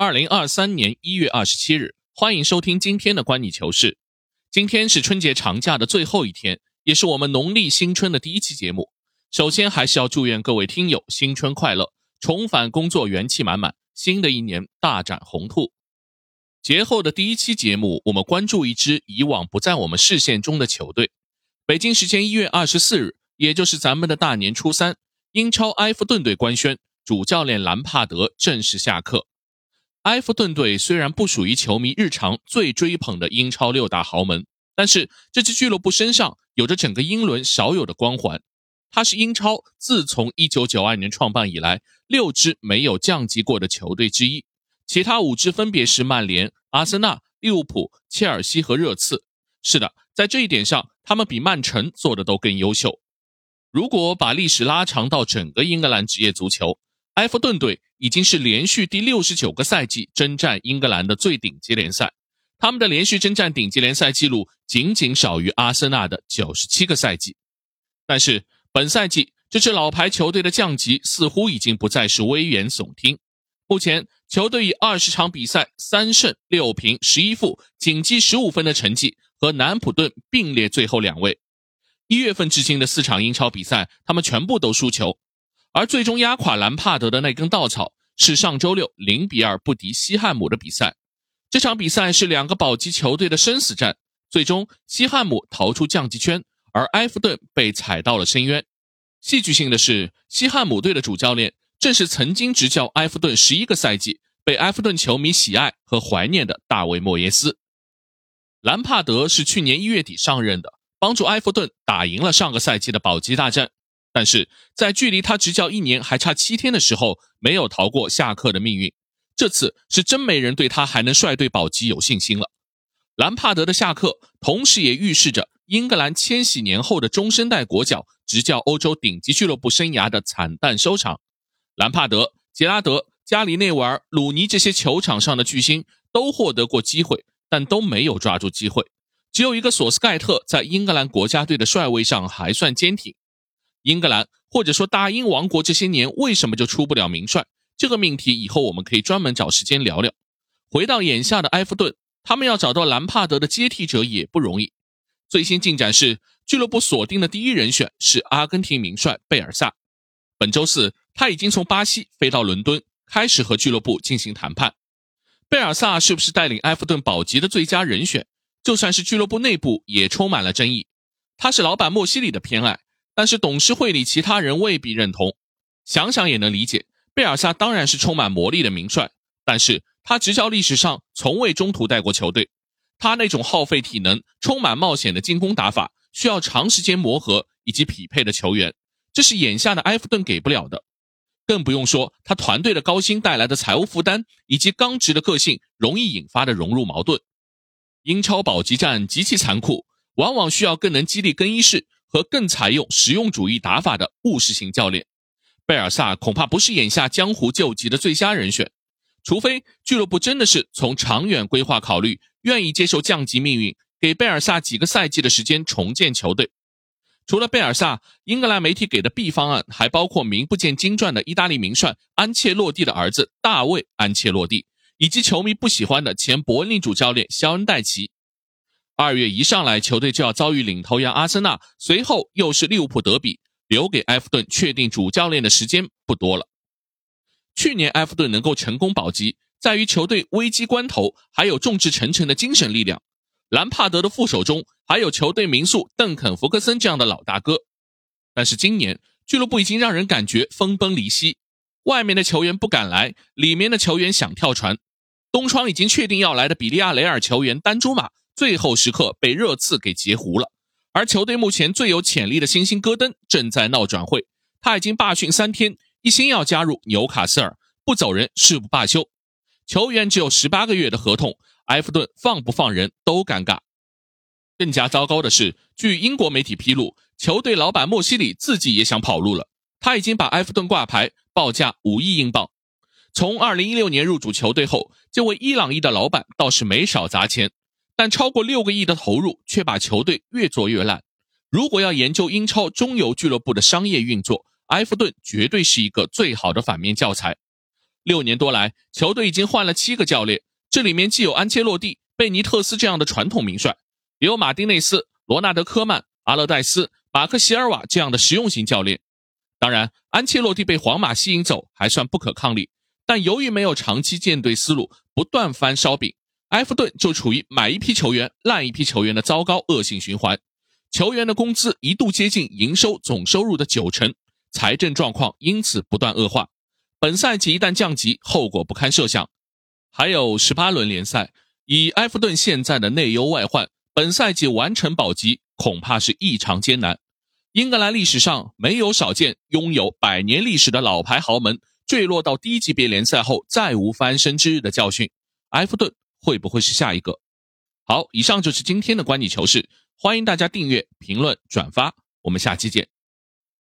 二零二三年一月二十七日，欢迎收听今天的观你球事。今天是春节长假的最后一天，也是我们农历新春的第一期节目。首先，还是要祝愿各位听友新春快乐，重返工作元气满满，新的一年大展宏图。节后的第一期节目，我们关注一支以往不在我们视线中的球队。北京时间一月二十四日，也就是咱们的大年初三，英超埃弗顿队官宣，主教练兰帕德正式下课。埃弗顿队虽然不属于球迷日常最追捧的英超六大豪门，但是这支俱乐部身上有着整个英伦少有的光环。它是英超自从1992年创办以来六支没有降级过的球队之一，其他五支分别是曼联、阿森纳、利物浦、切尔西和热刺。是的，在这一点上，他们比曼城做的都更优秀。如果把历史拉长到整个英格兰职业足球，埃弗顿队已经是连续第六十九个赛季征战英格兰的最顶级联赛，他们的连续征战顶级联赛记录仅仅少于阿森纳的九十七个赛季。但是本赛季这支老牌球队的降级似乎已经不再是危言耸听。目前球队以二十场比赛三胜六平十一负，仅积十五分的成绩和南普顿并列最后两位。一月份至今的四场英超比赛，他们全部都输球。而最终压垮兰帕德的那根稻草是上周六零比二不敌西汉姆的比赛。这场比赛是两个保级球队的生死战，最终西汉姆逃出降级圈，而埃弗顿被踩到了深渊。戏剧性的是，西汉姆队的主教练正是曾经执教埃弗顿十一个赛季、被埃弗顿球迷喜爱和怀念的大卫·莫耶斯。兰帕德是去年一月底上任的，帮助埃弗顿打赢了上个赛季的保级大战。但是在距离他执教一年还差七天的时候，没有逃过下课的命运。这次是真没人对他还能率队保级有信心了。兰帕德的下课，同时也预示着英格兰千禧年后的中生代国脚执教欧洲顶级俱乐部生涯的惨淡收场。兰帕德、杰拉德、加里内维尔、鲁尼这些球场上的巨星都获得过机会，但都没有抓住机会。只有一个索斯盖特在英格兰国家队的帅位上还算坚挺。英格兰或者说大英王国这些年为什么就出不了名帅？这个命题以后我们可以专门找时间聊聊。回到眼下的埃弗顿，他们要找到兰帕德的接替者也不容易。最新进展是，俱乐部锁定的第一人选是阿根廷名帅贝尔萨。本周四，他已经从巴西飞到伦敦，开始和俱乐部进行谈判。贝尔萨是不是带领埃弗顿保级的最佳人选？就算是俱乐部内部也充满了争议。他是老板莫西里的偏爱。但是董事会里其他人未必认同，想想也能理解。贝尔萨当然是充满魔力的名帅，但是他执教历史上从未中途带过球队，他那种耗费体能、充满冒险的进攻打法，需要长时间磨合以及匹配的球员，这是眼下的埃弗顿给不了的。更不用说他团队的高薪带来的财务负担，以及刚直的个性容易引发的融入矛盾。英超保级战极其残酷，往往需要更能激励更衣室。和更采用实用主义打法的务实型教练，贝尔萨恐怕不是眼下江湖救急的最佳人选，除非俱乐部真的是从长远规划考虑，愿意接受降级命运，给贝尔萨几个赛季的时间重建球队。除了贝尔萨，英格兰媒体给的 B 方案还包括名不见经传的意大利名帅安切洛蒂的儿子大卫·安切洛蒂，以及球迷不喜欢的前伯恩利主教练肖恩·戴奇。二月一上来，球队就要遭遇领头羊阿森纳，随后又是利物浦德比，留给埃弗顿确定主教练的时间不多了。去年埃弗顿能够成功保级，在于球队危机关头还有众志成城的精神力量。兰帕德的副手中还有球队名宿邓肯·福克森这样的老大哥。但是今年俱乐部已经让人感觉分崩离析，外面的球员不敢来，里面的球员想跳船。东窗已经确定要来的比利亚雷尔球员丹朱马。最后时刻被热刺给截胡了，而球队目前最有潜力的新星戈登正在闹转会，他已经罢训三天，一心要加入纽卡斯尔，不走人誓不罢休。球员只有十八个月的合同，埃弗顿放不放人都尴尬。更加糟糕的是，据英国媒体披露，球队老板莫西里自己也想跑路了，他已经把埃弗顿挂牌，报价五亿英镑。从二零一六年入主球队后，这位伊朗裔的老板倒是没少砸钱。但超过六个亿的投入，却把球队越做越烂。如果要研究英超中游俱乐部的商业运作，埃弗顿绝对是一个最好的反面教材。六年多来，球队已经换了七个教练，这里面既有安切洛蒂、贝尼特斯这样的传统名帅，也有马丁内斯、罗纳德科曼、阿勒代斯、马克席尔瓦这样的实用型教练。当然，安切洛蒂被皇马吸引走还算不可抗力，但由于没有长期建队思路，不断翻烧饼，埃弗顿就处于买一批球员烂一批球员的糟糕恶性循环，球员的工资一度接近营收总收入的九成，财政状况因此不断恶化。本赛季一旦降级，后果不堪设想。还有十八轮联赛，以埃弗顿现在的内忧外患，本赛季完成保级恐怕是异常艰难。英格兰历史上没有少见拥有百年历史的老牌豪门坠落到低级别联赛后再无翻身之日的教训，埃弗顿会不会是下一个？好，以上就是今天的观你球事，欢迎大家订阅、评论、转发，我们下期见。